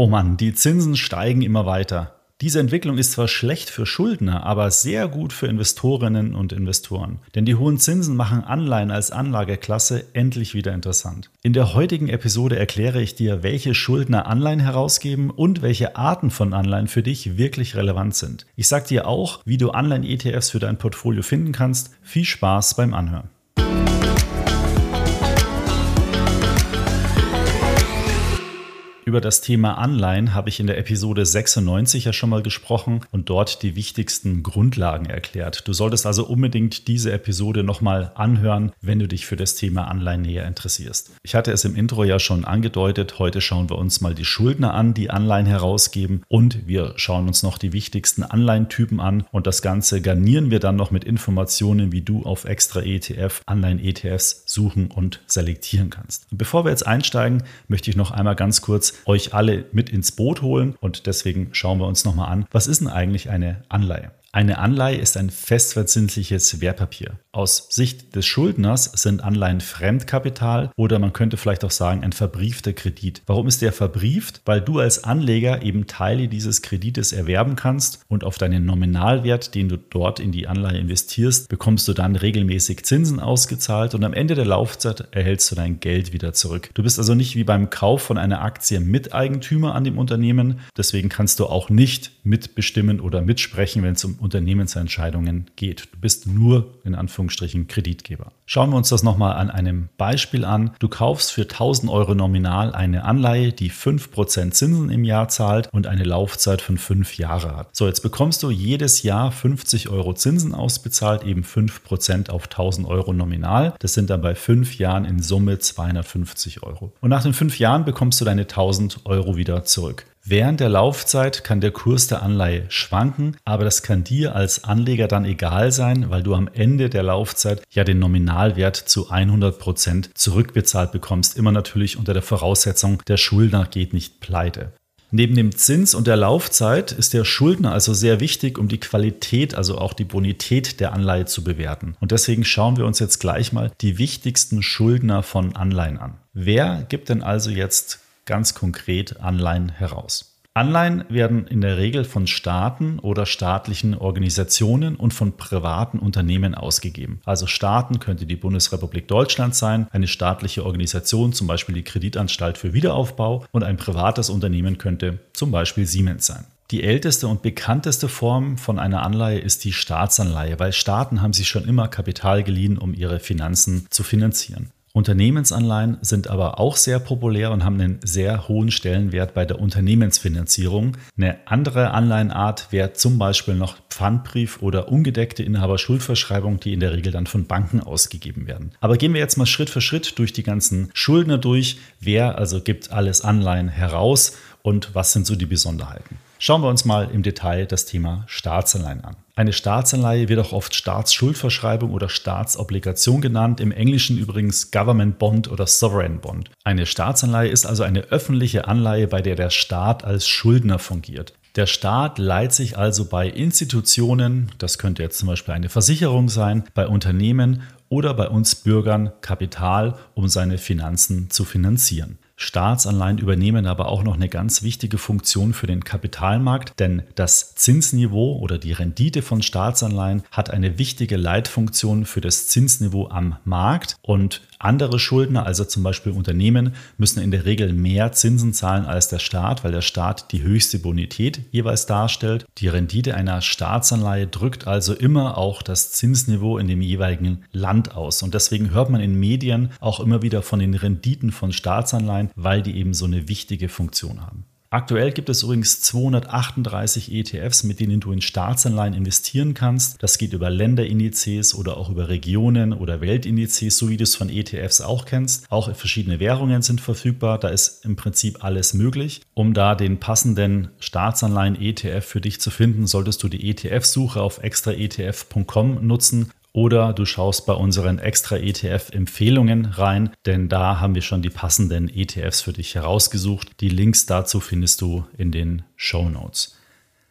Oh Mann, die Zinsen steigen immer weiter. Diese Entwicklung ist zwar schlecht für Schuldner, aber sehr gut für Investorinnen und Investoren. Denn die hohen Zinsen machen Anleihen als Anlageklasse endlich wieder interessant. In der heutigen Episode erkläre ich dir, welche Schuldner Anleihen herausgeben und welche Arten von Anleihen für dich wirklich relevant sind. Ich sage dir auch, wie du Anleihen-ETFs für dein Portfolio finden kannst. Viel Spaß beim Anhören. Über das Thema Anleihen habe ich in der Episode 96 ja schon mal gesprochen und dort die wichtigsten Grundlagen erklärt. Du solltest also unbedingt diese Episode nochmal anhören, wenn du dich für das Thema Anleihen näher interessierst. Ich hatte es im Intro ja schon angedeutet, heute schauen wir uns mal die Schuldner an, die Anleihen herausgeben und wir schauen uns noch die wichtigsten Anleihentypen an und das Ganze garnieren wir dann noch mit Informationen, wie du auf extra ETF Anleihen-ETFs suchen und selektieren kannst. Bevor wir jetzt einsteigen, möchte ich noch einmal ganz kurz euch alle mit ins Boot holen und deswegen schauen wir uns nochmal an, was ist denn eigentlich eine Anleihe? Eine Anleihe ist ein festverzinsliches Wertpapier. Aus Sicht des Schuldners sind Anleihen Fremdkapital oder man könnte vielleicht auch sagen ein verbriefter Kredit. Warum ist der verbrieft? Weil du als Anleger eben Teile dieses Kredites erwerben kannst und auf deinen Nominalwert, den du dort in die Anleihe investierst, bekommst du dann regelmäßig Zinsen ausgezahlt und am Ende der Laufzeit erhältst du dein Geld wieder zurück. Du bist also nicht wie beim Kauf von einer Aktie Miteigentümer an dem Unternehmen, deswegen kannst du auch nicht mitbestimmen oder mitsprechen, wenn es um Unternehmensentscheidungen geht. Du bist nur in Anführungsstrichen Kreditgeber. Schauen wir uns das nochmal an einem Beispiel an. Du kaufst für 1000 Euro nominal eine Anleihe, die 5% Zinsen im Jahr zahlt und eine Laufzeit von 5 Jahre hat. So, jetzt bekommst du jedes Jahr 50 Euro Zinsen ausbezahlt, eben 5% auf 1000 Euro nominal. Das sind dann bei 5 Jahren in Summe 250 Euro. Und nach den 5 Jahren bekommst du deine 1000 Euro wieder zurück. Während der Laufzeit kann der Kurs der Anleihe schwanken, aber das kann dir als Anleger dann egal sein, weil du am Ende der Laufzeit ja den Nominalwert zu 100 Prozent zurückbezahlt bekommst. Immer natürlich unter der Voraussetzung, der Schuldner geht nicht pleite. Neben dem Zins und der Laufzeit ist der Schuldner also sehr wichtig, um die Qualität, also auch die Bonität der Anleihe zu bewerten. Und deswegen schauen wir uns jetzt gleich mal die wichtigsten Schuldner von Anleihen an. Wer gibt denn also jetzt ganz konkret Anleihen heraus. Anleihen werden in der Regel von Staaten oder staatlichen Organisationen und von privaten Unternehmen ausgegeben. Also Staaten könnte die Bundesrepublik Deutschland sein, eine staatliche Organisation, zum Beispiel die Kreditanstalt für Wiederaufbau und ein privates Unternehmen könnte zum Beispiel Siemens sein. Die älteste und bekannteste Form von einer Anleihe ist die Staatsanleihe, weil Staaten haben sich schon immer Kapital geliehen, um ihre Finanzen zu finanzieren. Unternehmensanleihen sind aber auch sehr populär und haben einen sehr hohen Stellenwert bei der Unternehmensfinanzierung. Eine andere Anleihenart wäre zum Beispiel noch Pfandbrief oder ungedeckte Inhaberschuldverschreibung, die in der Regel dann von Banken ausgegeben werden. Aber gehen wir jetzt mal Schritt für Schritt durch die ganzen Schuldner durch. Wer also gibt alles Anleihen heraus und was sind so die Besonderheiten? Schauen wir uns mal im Detail das Thema Staatsanleihen an. Eine Staatsanleihe wird auch oft Staatsschuldverschreibung oder Staatsobligation genannt, im Englischen übrigens Government Bond oder Sovereign Bond. Eine Staatsanleihe ist also eine öffentliche Anleihe, bei der der Staat als Schuldner fungiert. Der Staat leiht sich also bei Institutionen, das könnte jetzt zum Beispiel eine Versicherung sein, bei Unternehmen oder bei uns Bürgern Kapital, um seine Finanzen zu finanzieren. Staatsanleihen übernehmen aber auch noch eine ganz wichtige Funktion für den Kapitalmarkt, denn das Zinsniveau oder die Rendite von Staatsanleihen hat eine wichtige Leitfunktion für das Zinsniveau am Markt. Und andere Schuldner, also zum Beispiel Unternehmen, müssen in der Regel mehr Zinsen zahlen als der Staat, weil der Staat die höchste Bonität jeweils darstellt. Die Rendite einer Staatsanleihe drückt also immer auch das Zinsniveau in dem jeweiligen Land aus. Und deswegen hört man in Medien auch immer wieder von den Renditen von Staatsanleihen, weil die eben so eine wichtige Funktion haben. Aktuell gibt es übrigens 238 ETFs, mit denen du in Staatsanleihen investieren kannst. Das geht über Länderindizes oder auch über Regionen oder Weltindizes, so wie du es von ETFs auch kennst. Auch verschiedene Währungen sind verfügbar. Da ist im Prinzip alles möglich. Um da den passenden Staatsanleihen ETF für dich zu finden, solltest du die ETF-Suche auf extraetf.com nutzen. Oder du schaust bei unseren extra ETF-Empfehlungen rein, denn da haben wir schon die passenden ETFs für dich herausgesucht. Die Links dazu findest du in den Show Notes.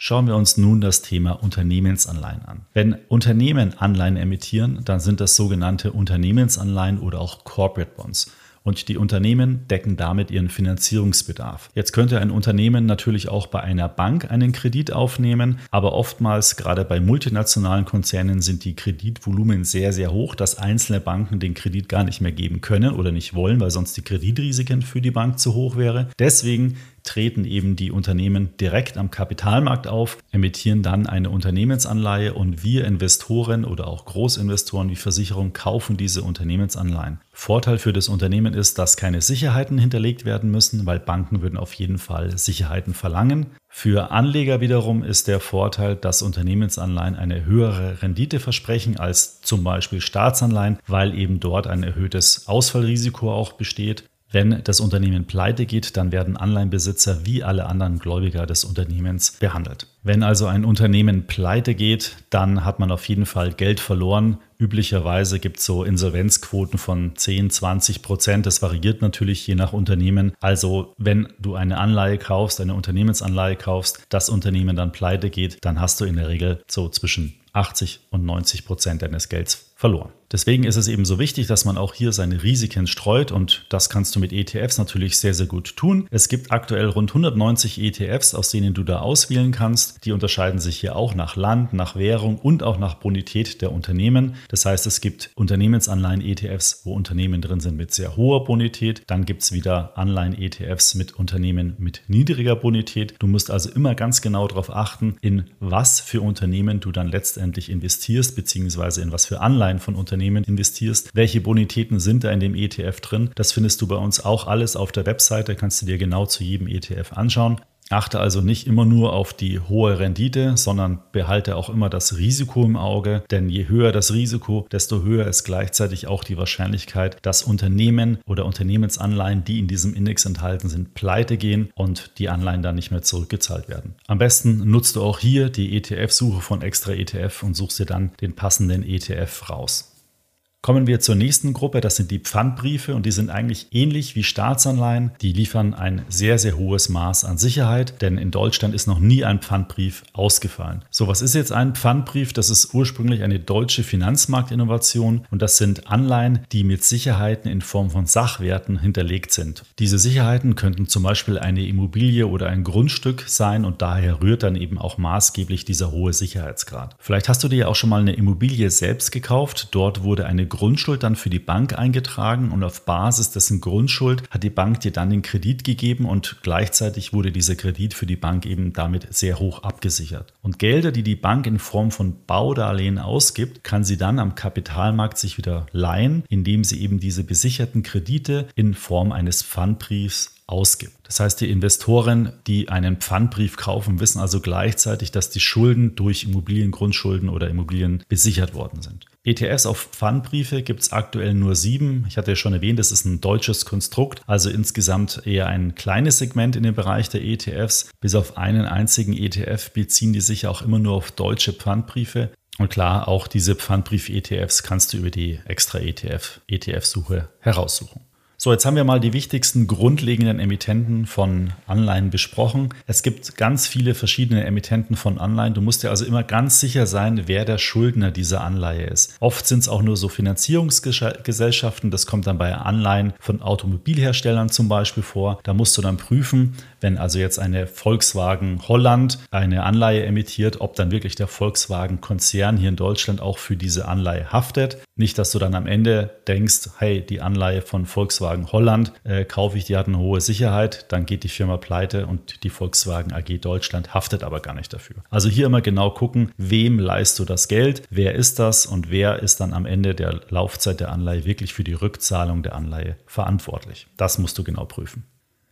Schauen wir uns nun das Thema Unternehmensanleihen an. Wenn Unternehmen Anleihen emittieren, dann sind das sogenannte Unternehmensanleihen oder auch Corporate Bonds. Und die Unternehmen decken damit ihren Finanzierungsbedarf. Jetzt könnte ein Unternehmen natürlich auch bei einer Bank einen Kredit aufnehmen, aber oftmals, gerade bei multinationalen Konzernen, sind die Kreditvolumen sehr, sehr hoch, dass einzelne Banken den Kredit gar nicht mehr geben können oder nicht wollen, weil sonst die Kreditrisiken für die Bank zu hoch wäre. Deswegen treten eben die Unternehmen direkt am Kapitalmarkt auf, emittieren dann eine Unternehmensanleihe und wir Investoren oder auch Großinvestoren wie Versicherungen kaufen diese Unternehmensanleihen. Vorteil für das Unternehmen ist, dass keine Sicherheiten hinterlegt werden müssen, weil Banken würden auf jeden Fall Sicherheiten verlangen. Für Anleger wiederum ist der Vorteil, dass Unternehmensanleihen eine höhere Rendite versprechen als zum Beispiel Staatsanleihen, weil eben dort ein erhöhtes Ausfallrisiko auch besteht. Wenn das Unternehmen pleite geht, dann werden Anleihenbesitzer wie alle anderen Gläubiger des Unternehmens behandelt. Wenn also ein Unternehmen pleite geht, dann hat man auf jeden Fall Geld verloren. Üblicherweise gibt es so Insolvenzquoten von 10, 20 Prozent. Das variiert natürlich je nach Unternehmen. Also wenn du eine Anleihe kaufst, eine Unternehmensanleihe kaufst, das Unternehmen dann pleite geht, dann hast du in der Regel so zwischen 80 und 90 Prozent deines Gelds verloren. Deswegen ist es eben so wichtig, dass man auch hier seine Risiken streut und das kannst du mit ETFs natürlich sehr, sehr gut tun. Es gibt aktuell rund 190 ETFs, aus denen du da auswählen kannst. Die unterscheiden sich hier auch nach Land, nach Währung und auch nach Bonität der Unternehmen. Das heißt, es gibt Unternehmensanleihen-ETFs, wo Unternehmen drin sind mit sehr hoher Bonität. Dann gibt es wieder Anleihen-ETFs mit Unternehmen mit niedriger Bonität. Du musst also immer ganz genau darauf achten, in was für Unternehmen du dann letztendlich investierst, beziehungsweise in was für Anleihen von Unternehmen investierst. Welche Bonitäten sind da in dem ETF drin? Das findest du bei uns auch alles auf der Webseite, kannst du dir genau zu jedem ETF anschauen. Achte also nicht immer nur auf die hohe Rendite, sondern behalte auch immer das Risiko im Auge, denn je höher das Risiko, desto höher ist gleichzeitig auch die Wahrscheinlichkeit, dass Unternehmen oder Unternehmensanleihen, die in diesem Index enthalten sind, pleite gehen und die Anleihen dann nicht mehr zurückgezahlt werden. Am besten nutzt du auch hier die ETF-Suche von Extra ETF und suchst dir dann den passenden ETF raus. Kommen wir zur nächsten Gruppe, das sind die Pfandbriefe und die sind eigentlich ähnlich wie Staatsanleihen. Die liefern ein sehr, sehr hohes Maß an Sicherheit, denn in Deutschland ist noch nie ein Pfandbrief ausgefallen. So, was ist jetzt ein Pfandbrief? Das ist ursprünglich eine deutsche Finanzmarktinnovation und das sind Anleihen, die mit Sicherheiten in Form von Sachwerten hinterlegt sind. Diese Sicherheiten könnten zum Beispiel eine Immobilie oder ein Grundstück sein und daher rührt dann eben auch maßgeblich dieser hohe Sicherheitsgrad. Vielleicht hast du dir ja auch schon mal eine Immobilie selbst gekauft. Dort wurde eine Grundschuld dann für die Bank eingetragen und auf Basis dessen Grundschuld hat die Bank dir dann den Kredit gegeben und gleichzeitig wurde dieser Kredit für die Bank eben damit sehr hoch abgesichert. Und Gelder, die die Bank in Form von Baudarlehen ausgibt, kann sie dann am Kapitalmarkt sich wieder leihen, indem sie eben diese besicherten Kredite in Form eines Pfandbriefs ausgibt. Das heißt, die Investoren, die einen Pfandbrief kaufen, wissen also gleichzeitig, dass die Schulden durch Immobiliengrundschulden oder Immobilien besichert worden sind. ETFs auf Pfandbriefe gibt es aktuell nur sieben. Ich hatte ja schon erwähnt, das ist ein deutsches Konstrukt, also insgesamt eher ein kleines Segment in dem Bereich der ETFs. Bis auf einen einzigen ETF beziehen die sich auch immer nur auf deutsche Pfandbriefe. Und klar, auch diese Pfandbrief-ETFs kannst du über die extra ETF, ETF-Suche heraussuchen. So, jetzt haben wir mal die wichtigsten grundlegenden Emittenten von Anleihen besprochen. Es gibt ganz viele verschiedene Emittenten von Anleihen. Du musst dir also immer ganz sicher sein, wer der Schuldner dieser Anleihe ist. Oft sind es auch nur so Finanzierungsgesellschaften. Das kommt dann bei Anleihen von Automobilherstellern zum Beispiel vor. Da musst du dann prüfen, wenn also jetzt eine Volkswagen Holland eine Anleihe emittiert, ob dann wirklich der Volkswagen-Konzern hier in Deutschland auch für diese Anleihe haftet. Nicht, dass du dann am Ende denkst, hey, die Anleihe von Volkswagen Holland äh, kaufe ich, die hat eine hohe Sicherheit, dann geht die Firma pleite und die Volkswagen AG Deutschland haftet aber gar nicht dafür. Also hier immer genau gucken, wem leist du das Geld, wer ist das und wer ist dann am Ende der Laufzeit der Anleihe wirklich für die Rückzahlung der Anleihe verantwortlich. Das musst du genau prüfen.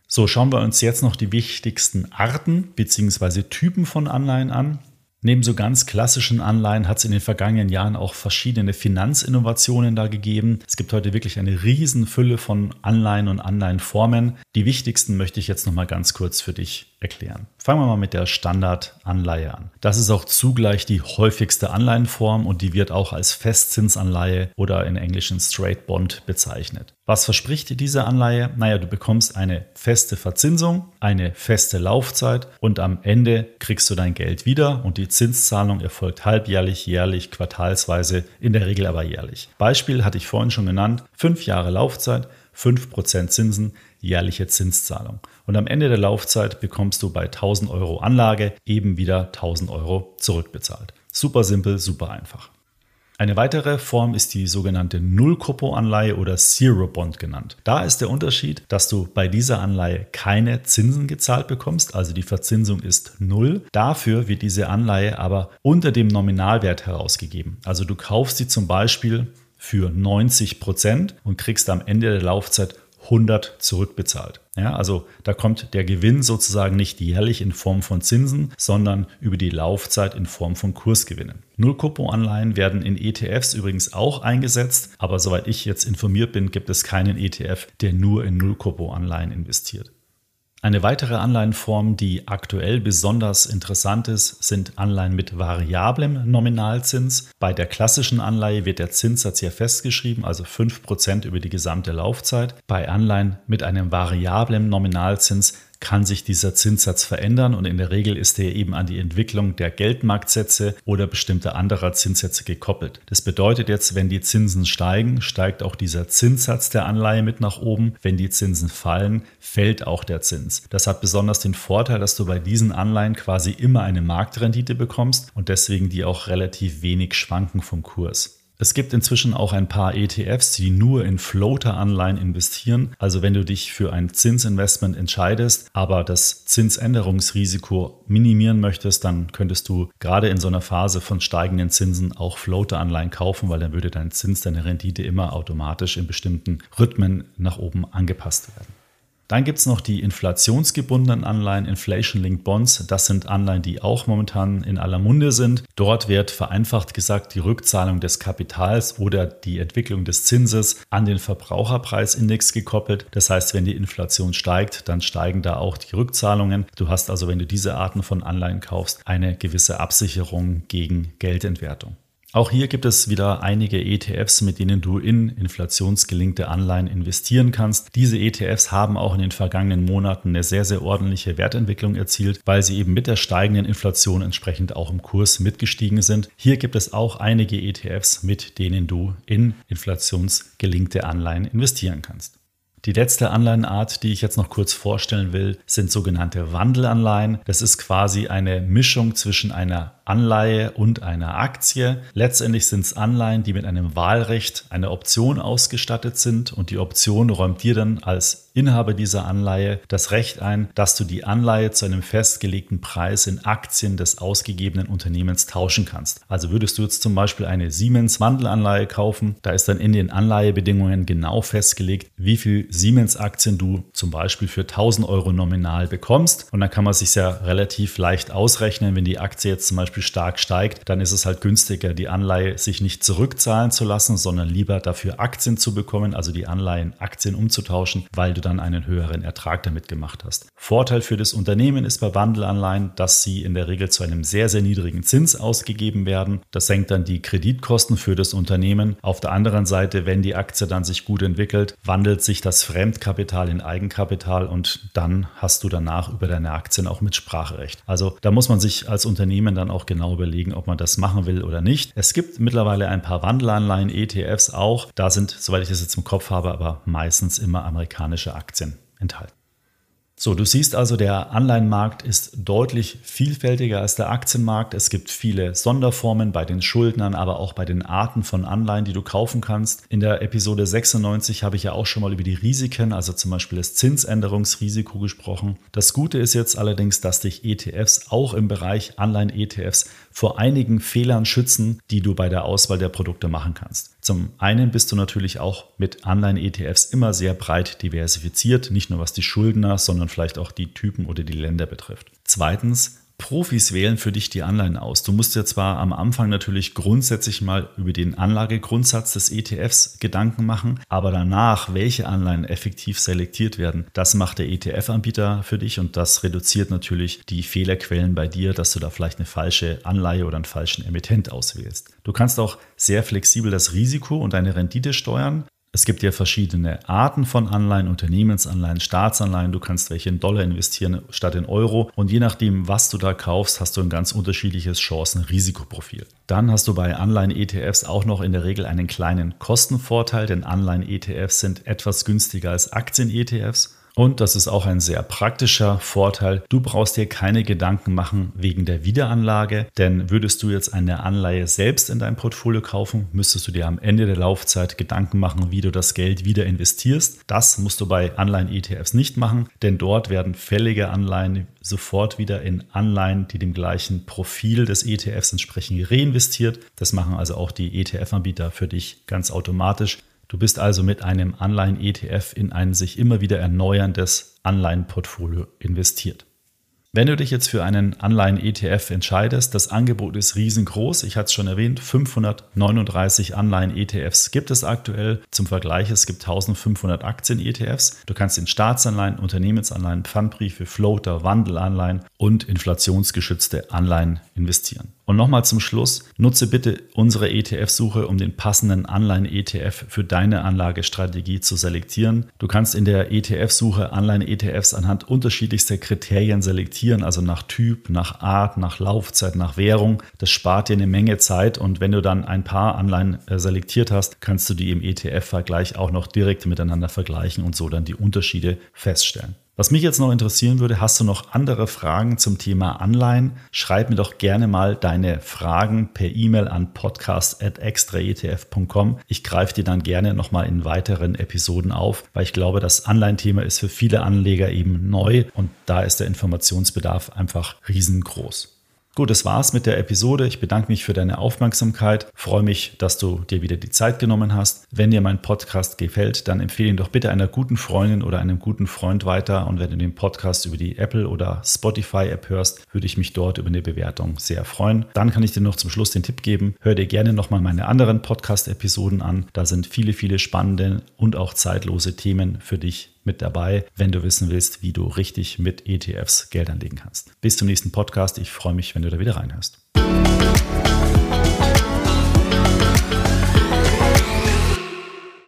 So, schauen wir uns jetzt noch die wichtigsten Arten bzw. Typen von Anleihen an. Neben so ganz klassischen Anleihen hat es in den vergangenen Jahren auch verschiedene Finanzinnovationen da gegeben. Es gibt heute wirklich eine Riesenfülle von Anleihen und Anleihenformen. Die wichtigsten möchte ich jetzt noch mal ganz kurz für dich erklären. Fangen wir mal mit der Standardanleihe an. Das ist auch zugleich die häufigste Anleihenform und die wird auch als Festzinsanleihe oder in Englischen Straight Bond bezeichnet. Was verspricht dir diese Anleihe? Naja, du bekommst eine feste Verzinsung, eine feste Laufzeit und am Ende kriegst du dein Geld wieder und die Zinszahlung erfolgt halbjährlich, jährlich, quartalsweise, in der Regel aber jährlich. Beispiel hatte ich vorhin schon genannt, fünf Jahre Laufzeit, 5% Zinsen, jährliche Zinszahlung. Und am Ende der Laufzeit bekommst du bei 1000 Euro Anlage eben wieder 1000 Euro zurückbezahlt. Super simpel, super einfach. Eine weitere Form ist die sogenannte Null-Kupo-Anleihe oder Zero-Bond genannt. Da ist der Unterschied, dass du bei dieser Anleihe keine Zinsen gezahlt bekommst, also die Verzinsung ist null. Dafür wird diese Anleihe aber unter dem Nominalwert herausgegeben. Also du kaufst sie zum Beispiel für 90 Prozent und kriegst am Ende der Laufzeit 100 zurückbezahlt. Ja, also da kommt der Gewinn sozusagen nicht jährlich in Form von Zinsen, sondern über die Laufzeit in Form von Kursgewinnen. Nullkupo-Anleihen werden in ETFs übrigens auch eingesetzt, aber soweit ich jetzt informiert bin, gibt es keinen ETF, der nur in Nullkupo-Anleihen investiert. Eine weitere Anleihenform, die aktuell besonders interessant ist, sind Anleihen mit variablem Nominalzins. Bei der klassischen Anleihe wird der Zinssatz hier festgeschrieben, also 5% über die gesamte Laufzeit. Bei Anleihen mit einem variablen Nominalzins kann sich dieser Zinssatz verändern und in der Regel ist er eben an die Entwicklung der Geldmarktsätze oder bestimmter anderer Zinssätze gekoppelt. Das bedeutet jetzt, wenn die Zinsen steigen, steigt auch dieser Zinssatz der Anleihe mit nach oben. Wenn die Zinsen fallen, fällt auch der Zins. Das hat besonders den Vorteil, dass du bei diesen Anleihen quasi immer eine Marktrendite bekommst und deswegen die auch relativ wenig schwanken vom Kurs. Es gibt inzwischen auch ein paar ETFs, die nur in Floater-Anleihen investieren. Also wenn du dich für ein Zinsinvestment entscheidest, aber das Zinsänderungsrisiko minimieren möchtest, dann könntest du gerade in so einer Phase von steigenden Zinsen auch Floater-Anleihen kaufen, weil dann würde dein Zins, deine Rendite immer automatisch in bestimmten Rhythmen nach oben angepasst werden. Dann gibt es noch die inflationsgebundenen Anleihen, Inflation-Linked Bonds. Das sind Anleihen, die auch momentan in aller Munde sind. Dort wird vereinfacht gesagt die Rückzahlung des Kapitals oder die Entwicklung des Zinses an den Verbraucherpreisindex gekoppelt. Das heißt, wenn die Inflation steigt, dann steigen da auch die Rückzahlungen. Du hast also, wenn du diese Arten von Anleihen kaufst, eine gewisse Absicherung gegen Geldentwertung. Auch hier gibt es wieder einige ETFs, mit denen du in inflationsgelinkte Anleihen investieren kannst. Diese ETFs haben auch in den vergangenen Monaten eine sehr, sehr ordentliche Wertentwicklung erzielt, weil sie eben mit der steigenden Inflation entsprechend auch im Kurs mitgestiegen sind. Hier gibt es auch einige ETFs, mit denen du in inflationsgelinkte Anleihen investieren kannst. Die letzte Anleihenart, die ich jetzt noch kurz vorstellen will, sind sogenannte Wandelanleihen. Das ist quasi eine Mischung zwischen einer Anleihe und einer Aktie. Letztendlich sind es Anleihen, die mit einem Wahlrecht, einer Option ausgestattet sind und die Option räumt dir dann als Inhaber dieser Anleihe das Recht ein, dass du die Anleihe zu einem festgelegten Preis in Aktien des ausgegebenen Unternehmens tauschen kannst. Also würdest du jetzt zum Beispiel eine Siemens Wandelanleihe kaufen, da ist dann in den Anleihebedingungen genau festgelegt, wie viel Siemens Aktien du zum Beispiel für 1000 Euro nominal bekommst und dann kann man sich ja relativ leicht ausrechnen, wenn die Aktie jetzt zum Beispiel Beispiel stark steigt, dann ist es halt günstiger, die Anleihe sich nicht zurückzahlen zu lassen, sondern lieber dafür Aktien zu bekommen, also die Anleihen Aktien umzutauschen, weil du dann einen höheren Ertrag damit gemacht hast. Vorteil für das Unternehmen ist bei Wandelanleihen, dass sie in der Regel zu einem sehr, sehr niedrigen Zins ausgegeben werden. Das senkt dann die Kreditkosten für das Unternehmen. Auf der anderen Seite, wenn die Aktie dann sich gut entwickelt, wandelt sich das Fremdkapital in Eigenkapital und dann hast du danach über deine Aktien auch mit Sprachrecht. Also da muss man sich als Unternehmen dann auch genau überlegen, ob man das machen will oder nicht. Es gibt mittlerweile ein paar Wandelanleihen, ETFs auch. Da sind, soweit ich das jetzt im Kopf habe, aber meistens immer amerikanische Aktien enthalten. So, du siehst also, der Anleihenmarkt ist deutlich vielfältiger als der Aktienmarkt. Es gibt viele Sonderformen bei den Schuldnern, aber auch bei den Arten von Anleihen, die du kaufen kannst. In der Episode 96 habe ich ja auch schon mal über die Risiken, also zum Beispiel das Zinsänderungsrisiko gesprochen. Das Gute ist jetzt allerdings, dass dich ETFs auch im Bereich Anleihen-ETFs vor einigen Fehlern schützen, die du bei der Auswahl der Produkte machen kannst. Zum einen bist du natürlich auch mit Anleihen-ETFs immer sehr breit diversifiziert, nicht nur was die Schuldner, sondern vielleicht auch die Typen oder die Länder betrifft. Zweitens Profis wählen für dich die Anleihen aus. Du musst dir zwar am Anfang natürlich grundsätzlich mal über den Anlagegrundsatz des ETFs Gedanken machen, aber danach, welche Anleihen effektiv selektiert werden, das macht der ETF-Anbieter für dich und das reduziert natürlich die Fehlerquellen bei dir, dass du da vielleicht eine falsche Anleihe oder einen falschen Emittent auswählst. Du kannst auch sehr flexibel das Risiko und deine Rendite steuern. Es gibt ja verschiedene Arten von Anleihen, Unternehmensanleihen, Staatsanleihen. Du kannst welche in Dollar investieren statt in Euro. Und je nachdem, was du da kaufst, hast du ein ganz unterschiedliches Chancen-Risikoprofil. Dann hast du bei Anleihen-ETFs auch noch in der Regel einen kleinen Kostenvorteil, denn Anleihen-ETFs sind etwas günstiger als Aktien-ETFs. Und das ist auch ein sehr praktischer Vorteil. Du brauchst dir keine Gedanken machen wegen der Wiederanlage, denn würdest du jetzt eine Anleihe selbst in dein Portfolio kaufen, müsstest du dir am Ende der Laufzeit Gedanken machen, wie du das Geld wieder investierst. Das musst du bei Anleihen-ETFs nicht machen, denn dort werden fällige Anleihen sofort wieder in Anleihen, die dem gleichen Profil des ETFs entsprechen, reinvestiert. Das machen also auch die ETF-Anbieter für dich ganz automatisch. Du bist also mit einem Anleihen-ETF in ein sich immer wieder erneuerndes Anleihenportfolio investiert. Wenn du dich jetzt für einen Anleihen-ETF entscheidest, das Angebot ist riesengroß. Ich hatte es schon erwähnt, 539 Anleihen-ETFs gibt es aktuell. Zum Vergleich, es gibt 1500 Aktien-ETFs. Du kannst in Staatsanleihen, Unternehmensanleihen, Pfandbriefe, Floater, Wandelanleihen und inflationsgeschützte Anleihen investieren. Und nochmal zum Schluss, nutze bitte unsere ETF-Suche, um den passenden Anleihen-ETF für deine Anlagestrategie zu selektieren. Du kannst in der ETF-Suche Anleihen-ETFs anhand unterschiedlichster Kriterien selektieren, also nach Typ, nach Art, nach Laufzeit, nach Währung. Das spart dir eine Menge Zeit und wenn du dann ein paar Anleihen äh, selektiert hast, kannst du die im ETF-Vergleich auch noch direkt miteinander vergleichen und so dann die Unterschiede feststellen. Was mich jetzt noch interessieren würde, hast du noch andere Fragen zum Thema Anleihen? Schreib mir doch gerne mal deine Fragen per E-Mail an podcast.extraetf.com. Ich greife die dann gerne nochmal in weiteren Episoden auf, weil ich glaube, das Anleihenthema ist für viele Anleger eben neu und da ist der Informationsbedarf einfach riesengroß. Gut, das war's mit der Episode. Ich bedanke mich für deine Aufmerksamkeit. Freue mich, dass du dir wieder die Zeit genommen hast. Wenn dir mein Podcast gefällt, dann empfehle ihn doch bitte einer guten Freundin oder einem guten Freund weiter. Und wenn du den Podcast über die Apple oder Spotify App hörst, würde ich mich dort über eine Bewertung sehr freuen. Dann kann ich dir noch zum Schluss den Tipp geben. Hör dir gerne nochmal meine anderen Podcast-Episoden an. Da sind viele, viele spannende und auch zeitlose Themen für dich mit dabei, wenn du wissen willst, wie du richtig mit ETFs Geld anlegen kannst. Bis zum nächsten Podcast. Ich freue mich, wenn du da wieder reinhörst.